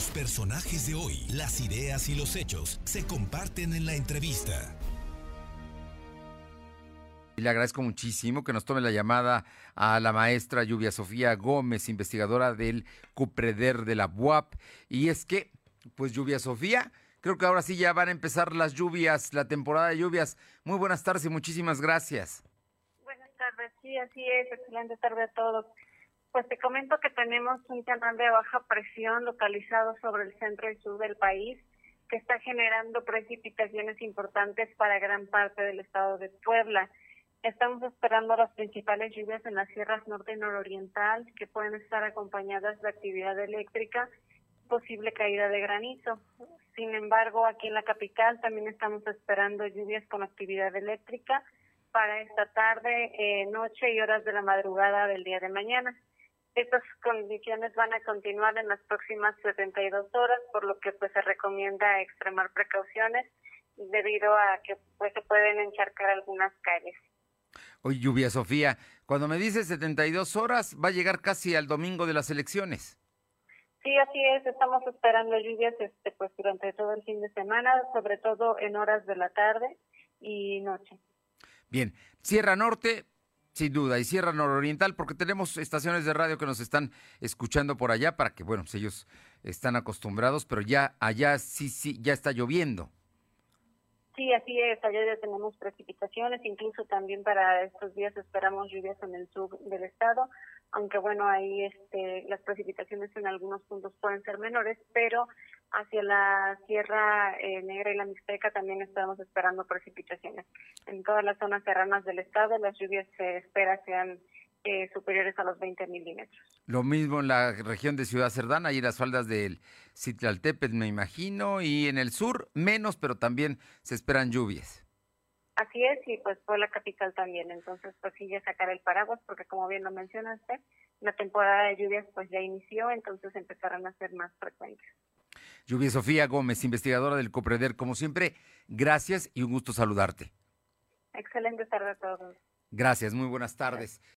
Los personajes de hoy, las ideas y los hechos se comparten en la entrevista. Y le agradezco muchísimo que nos tome la llamada a la maestra Lluvia Sofía Gómez, investigadora del CUPREDER de la UAP. Y es que, pues Lluvia Sofía, creo que ahora sí ya van a empezar las lluvias, la temporada de lluvias. Muy buenas tardes y muchísimas gracias. Buenas tardes, sí, así es. Excelente tarde a todos. Pues te comento que tenemos un canal de baja presión localizado sobre el centro y sur del país que está generando precipitaciones importantes para gran parte del estado de Puebla. Estamos esperando las principales lluvias en las sierras norte y nororiental que pueden estar acompañadas de actividad eléctrica, posible caída de granizo. Sin embargo, aquí en la capital también estamos esperando lluvias con actividad eléctrica para esta tarde, eh, noche y horas de la madrugada del día de mañana. Estas condiciones van a continuar en las próximas 72 horas, por lo que pues se recomienda extremar precauciones debido a que pues se pueden encharcar algunas calles. Hoy lluvia, Sofía, cuando me dice 72 horas, va a llegar casi al domingo de las elecciones. Sí, así es. Estamos esperando lluvias este, pues durante todo el fin de semana, sobre todo en horas de la tarde y noche. Bien, Sierra Norte, sin duda, y Sierra Nororiental, porque tenemos estaciones de radio que nos están escuchando por allá para que, bueno, pues ellos están acostumbrados, pero ya allá sí, sí, ya está lloviendo. Sí, así es. Allá ya tenemos precipitaciones, incluso también para estos días esperamos lluvias en el sur del estado, aunque bueno, ahí este, las precipitaciones en algunos puntos pueden ser menores, pero hacia la Sierra eh, Negra y la Mixteca también estamos esperando precipitaciones. En todas las zonas serranas del estado las lluvias se espera sean eh, superiores a los 20 milímetros. Lo mismo en la región de Ciudad Cerdana y las faldas del Citlaltépetl, me imagino, y en el sur menos, pero también se esperan lluvias. Así es, y pues fue la capital también, entonces pues sí ya sacar el paraguas, porque como bien lo mencionaste, la temporada de lluvias pues ya inició, entonces empezarán a ser más frecuentes. Lluvia Sofía Gómez, investigadora del COPREDER, como siempre, gracias y un gusto saludarte. Excelente tarde a todos. Gracias, muy buenas tardes.